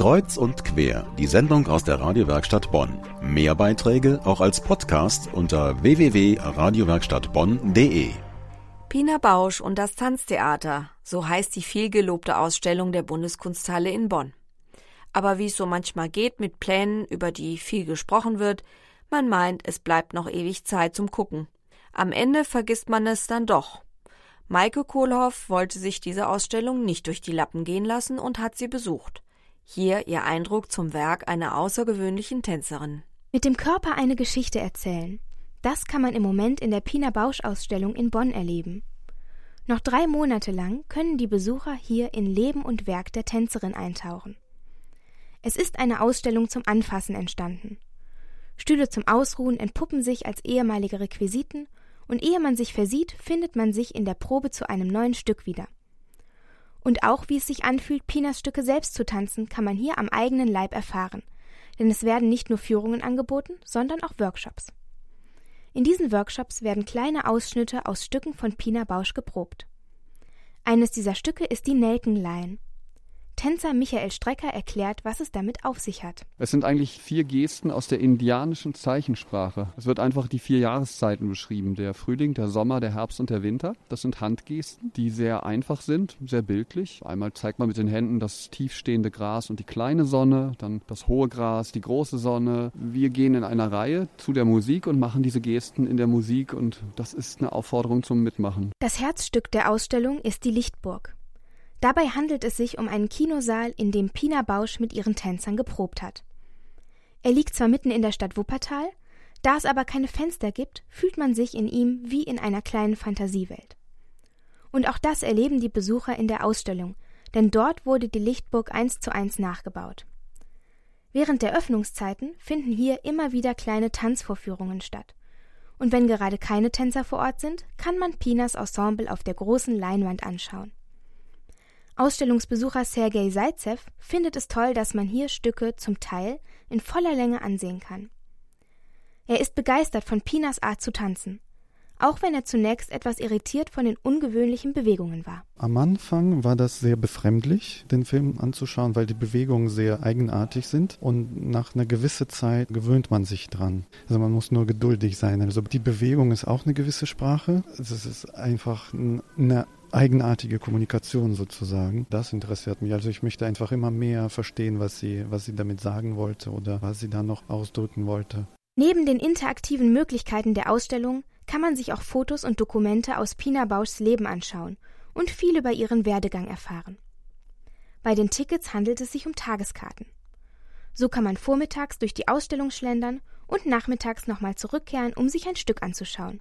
Kreuz und quer, die Sendung aus der Radiowerkstatt Bonn. Mehr Beiträge auch als Podcast unter www.radiowerkstattbonn.de. Pina Bausch und das Tanztheater, so heißt die vielgelobte Ausstellung der Bundeskunsthalle in Bonn. Aber wie es so manchmal geht mit Plänen, über die viel gesprochen wird, man meint, es bleibt noch ewig Zeit zum Gucken. Am Ende vergisst man es dann doch. Maike Kohlhoff wollte sich diese Ausstellung nicht durch die Lappen gehen lassen und hat sie besucht. Hier ihr Eindruck zum Werk einer außergewöhnlichen Tänzerin. Mit dem Körper eine Geschichte erzählen. Das kann man im Moment in der Pina Bausch Ausstellung in Bonn erleben. Noch drei Monate lang können die Besucher hier in Leben und Werk der Tänzerin eintauchen. Es ist eine Ausstellung zum Anfassen entstanden. Stühle zum Ausruhen entpuppen sich als ehemalige Requisiten und ehe man sich versieht, findet man sich in der Probe zu einem neuen Stück wieder. Und auch wie es sich anfühlt, Pinas Stücke selbst zu tanzen, kann man hier am eigenen Leib erfahren, denn es werden nicht nur Führungen angeboten, sondern auch Workshops. In diesen Workshops werden kleine Ausschnitte aus Stücken von Pina Bausch geprobt. Eines dieser Stücke ist die Nelkenlein, Tänzer Michael Strecker erklärt, was es damit auf sich hat. Es sind eigentlich vier Gesten aus der indianischen Zeichensprache. Es wird einfach die vier Jahreszeiten beschrieben. Der Frühling, der Sommer, der Herbst und der Winter. Das sind Handgesten, die sehr einfach sind, sehr bildlich. Einmal zeigt man mit den Händen das tiefstehende Gras und die kleine Sonne, dann das hohe Gras, die große Sonne. Wir gehen in einer Reihe zu der Musik und machen diese Gesten in der Musik und das ist eine Aufforderung zum Mitmachen. Das Herzstück der Ausstellung ist die Lichtburg. Dabei handelt es sich um einen Kinosaal, in dem Pina Bausch mit ihren Tänzern geprobt hat. Er liegt zwar mitten in der Stadt Wuppertal, da es aber keine Fenster gibt, fühlt man sich in ihm wie in einer kleinen Fantasiewelt. Und auch das erleben die Besucher in der Ausstellung, denn dort wurde die Lichtburg eins zu eins nachgebaut. Während der Öffnungszeiten finden hier immer wieder kleine Tanzvorführungen statt. Und wenn gerade keine Tänzer vor Ort sind, kann man Pinas Ensemble auf der großen Leinwand anschauen. Ausstellungsbesucher Sergei Seitzew findet es toll, dass man hier Stücke zum Teil in voller Länge ansehen kann. Er ist begeistert von Pinas Art zu tanzen, auch wenn er zunächst etwas irritiert von den ungewöhnlichen Bewegungen war. Am Anfang war das sehr befremdlich, den Film anzuschauen, weil die Bewegungen sehr eigenartig sind und nach einer gewissen Zeit gewöhnt man sich dran. Also man muss nur geduldig sein. Also die Bewegung ist auch eine gewisse Sprache. Es ist einfach eine eigenartige Kommunikation sozusagen. Das interessiert mich. Also ich möchte einfach immer mehr verstehen, was sie, was sie damit sagen wollte oder was sie da noch ausdrücken wollte. Neben den interaktiven Möglichkeiten der Ausstellung kann man sich auch Fotos und Dokumente aus Pina Bauschs Leben anschauen und viel über ihren Werdegang erfahren. Bei den Tickets handelt es sich um Tageskarten. So kann man vormittags durch die Ausstellung schlendern und nachmittags nochmal zurückkehren, um sich ein Stück anzuschauen.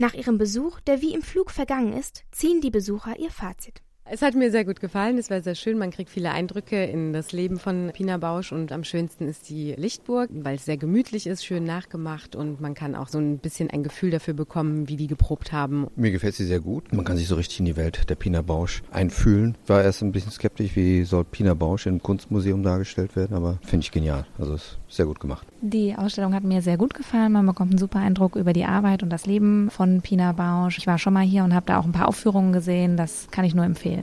Nach ihrem Besuch, der wie im Flug vergangen ist, ziehen die Besucher ihr Fazit. Es hat mir sehr gut gefallen. Es war sehr schön. Man kriegt viele Eindrücke in das Leben von Pina Bausch und am schönsten ist die Lichtburg, weil es sehr gemütlich ist, schön nachgemacht und man kann auch so ein bisschen ein Gefühl dafür bekommen, wie die geprobt haben. Mir gefällt sie sehr gut. Man kann sich so richtig in die Welt der Pina Bausch einfühlen. Ich war erst ein bisschen skeptisch, wie soll Pina Bausch im Kunstmuseum dargestellt werden, aber finde ich genial. Also es ist sehr gut gemacht. Die Ausstellung hat mir sehr gut gefallen. Man bekommt einen super Eindruck über die Arbeit und das Leben von Pina Bausch. Ich war schon mal hier und habe da auch ein paar Aufführungen gesehen. Das kann ich nur empfehlen.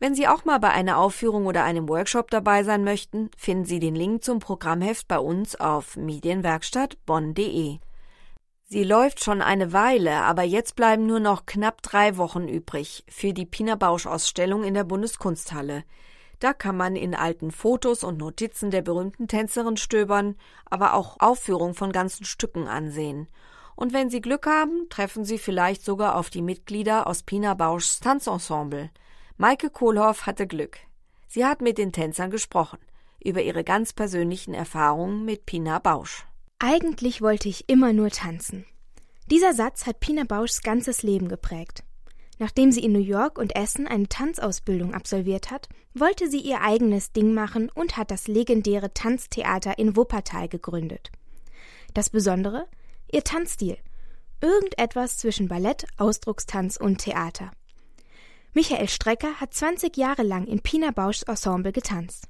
Wenn Sie auch mal bei einer Aufführung oder einem Workshop dabei sein möchten, finden Sie den Link zum Programmheft bei uns auf medienwerkstattbonn.de. Sie läuft schon eine Weile, aber jetzt bleiben nur noch knapp drei Wochen übrig für die Pina Bausch Ausstellung in der Bundeskunsthalle. Da kann man in alten Fotos und Notizen der berühmten Tänzerin stöbern, aber auch Aufführungen von ganzen Stücken ansehen. Und wenn Sie Glück haben, treffen Sie vielleicht sogar auf die Mitglieder aus Pina Bauschs Tanzensemble. Maike Kohlhoff hatte Glück. Sie hat mit den Tänzern gesprochen über ihre ganz persönlichen Erfahrungen mit Pina Bausch. Eigentlich wollte ich immer nur tanzen. Dieser Satz hat Pina Bauschs ganzes Leben geprägt. Nachdem sie in New York und Essen eine Tanzausbildung absolviert hat, wollte sie ihr eigenes Ding machen und hat das legendäre Tanztheater in Wuppertal gegründet. Das Besondere? Ihr Tanzstil. Irgendetwas zwischen Ballett, Ausdruckstanz und Theater. Michael Strecker hat 20 Jahre lang in Pina Bauschs Ensemble getanzt.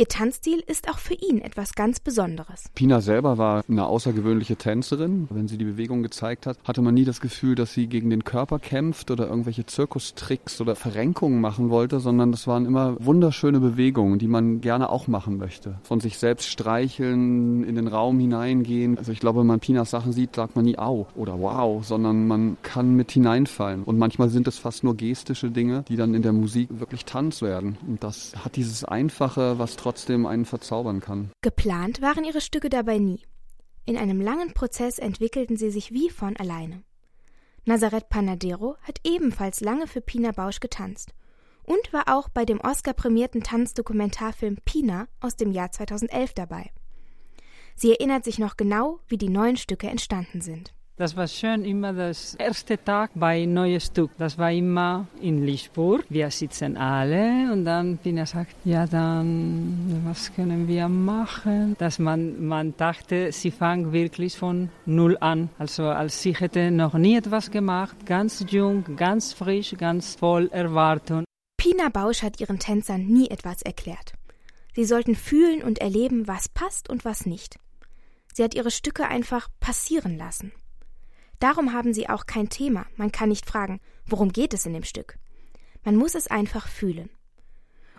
Ihr Tanzstil ist auch für ihn etwas ganz Besonderes. Pina selber war eine außergewöhnliche Tänzerin. Wenn sie die Bewegung gezeigt hat, hatte man nie das Gefühl, dass sie gegen den Körper kämpft oder irgendwelche Zirkustricks oder Verrenkungen machen wollte, sondern das waren immer wunderschöne Bewegungen, die man gerne auch machen möchte. Von sich selbst streicheln, in den Raum hineingehen. Also ich glaube, wenn man Pinas Sachen sieht, sagt man nie au oder wow, sondern man kann mit hineinfallen. Und manchmal sind es fast nur gestische Dinge, die dann in der Musik wirklich Tanz werden. Und das hat dieses Einfache, was trotzdem trotzdem einen verzaubern kann. Geplant waren ihre Stücke dabei nie. In einem langen Prozess entwickelten sie sich wie von alleine. Nazareth Panadero hat ebenfalls lange für Pina Bausch getanzt und war auch bei dem Oscar-prämierten Tanzdokumentarfilm Pina aus dem Jahr 2011 dabei. Sie erinnert sich noch genau, wie die neuen Stücke entstanden sind. Das war schön, immer das erste Tag bei neues Stück. Das war immer in Lichburg. Wir sitzen alle und dann Pina sagt, ja dann, was können wir machen? Dass man, man dachte, sie fangen wirklich von Null an. Also als sie hätte noch nie etwas gemacht, ganz jung, ganz frisch, ganz voll Erwartung. Pina Bausch hat ihren Tänzern nie etwas erklärt. Sie sollten fühlen und erleben, was passt und was nicht. Sie hat ihre Stücke einfach passieren lassen. Darum haben sie auch kein Thema. Man kann nicht fragen, worum geht es in dem Stück. Man muss es einfach fühlen.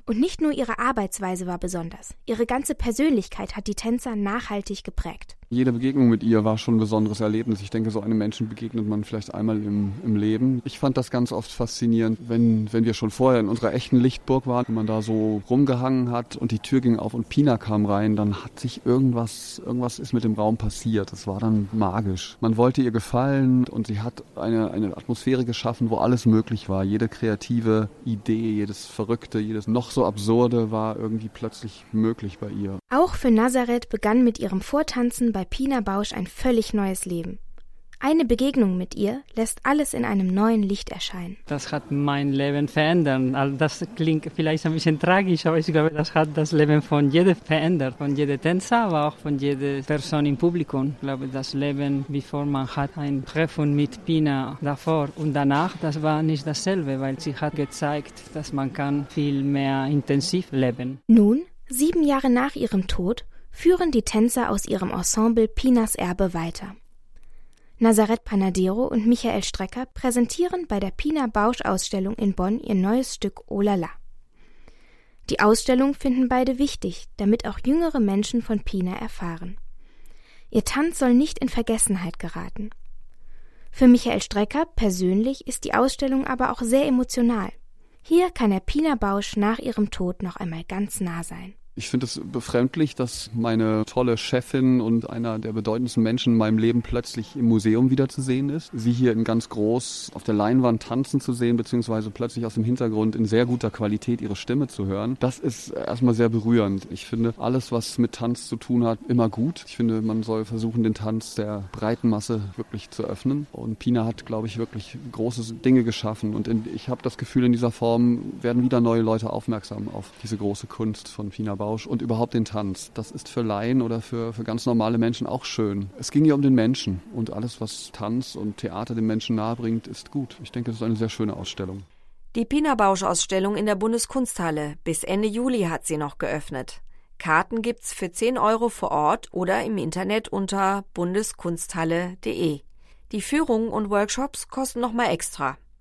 Und nicht nur ihre Arbeitsweise war besonders, ihre ganze Persönlichkeit hat die Tänzer nachhaltig geprägt. Jede Begegnung mit ihr war schon ein besonderes Erlebnis. Ich denke, so einem Menschen begegnet man vielleicht einmal im, im Leben. Ich fand das ganz oft faszinierend, wenn, wenn wir schon vorher in unserer echten Lichtburg waren, wenn man da so rumgehangen hat und die Tür ging auf und Pina kam rein, dann hat sich irgendwas, irgendwas ist mit dem Raum passiert. Das war dann magisch. Man wollte ihr gefallen und sie hat eine, eine Atmosphäre geschaffen, wo alles möglich war. Jede kreative Idee, jedes Verrückte, jedes noch so absurde war irgendwie plötzlich möglich bei ihr. Auch für Nazareth begann mit ihrem Vortanzen bei Pina Bausch ein völlig neues Leben. Eine Begegnung mit ihr lässt alles in einem neuen Licht erscheinen. Das hat mein Leben verändert. Also das klingt vielleicht ein bisschen tragisch, aber ich glaube, das hat das Leben von jedem verändert. Von jedem Tänzer, aber auch von jeder Person im Publikum. Ich glaube, das Leben, bevor man hat ein Treffen mit Pina davor und danach, das war nicht dasselbe, weil sie hat gezeigt, dass man kann viel mehr intensiv leben. Nun, sieben Jahre nach ihrem Tod, führen die Tänzer aus ihrem Ensemble Pinas Erbe weiter. Nazareth Panadero und Michael Strecker präsentieren bei der Pina Bausch Ausstellung in Bonn ihr neues Stück Olala. Die Ausstellung finden beide wichtig, damit auch jüngere Menschen von Pina erfahren. Ihr Tanz soll nicht in Vergessenheit geraten. Für Michael Strecker persönlich ist die Ausstellung aber auch sehr emotional. Hier kann er Pina Bausch nach ihrem Tod noch einmal ganz nah sein. Ich finde es befremdlich, dass meine tolle Chefin und einer der bedeutendsten Menschen in meinem Leben plötzlich im Museum wieder zu sehen ist. Sie hier in ganz groß auf der Leinwand tanzen zu sehen, beziehungsweise plötzlich aus dem Hintergrund in sehr guter Qualität ihre Stimme zu hören. Das ist erstmal sehr berührend. Ich finde alles, was mit Tanz zu tun hat, immer gut. Ich finde, man soll versuchen, den Tanz der breiten Masse wirklich zu öffnen. Und Pina hat, glaube ich, wirklich große Dinge geschaffen. Und in, ich habe das Gefühl, in dieser Form werden wieder neue Leute aufmerksam auf diese große Kunst von Pina Bausch und überhaupt den Tanz. Das ist für Laien oder für, für ganz normale Menschen auch schön. Es ging ja um den Menschen und alles, was Tanz und Theater den Menschen nahebringt, ist gut. Ich denke, es ist eine sehr schöne Ausstellung. Die Pina Bausch Ausstellung in der Bundeskunsthalle. Bis Ende Juli hat sie noch geöffnet. Karten gibt's für 10 Euro vor Ort oder im Internet unter bundeskunsthalle.de. Die Führungen und Workshops kosten nochmal extra.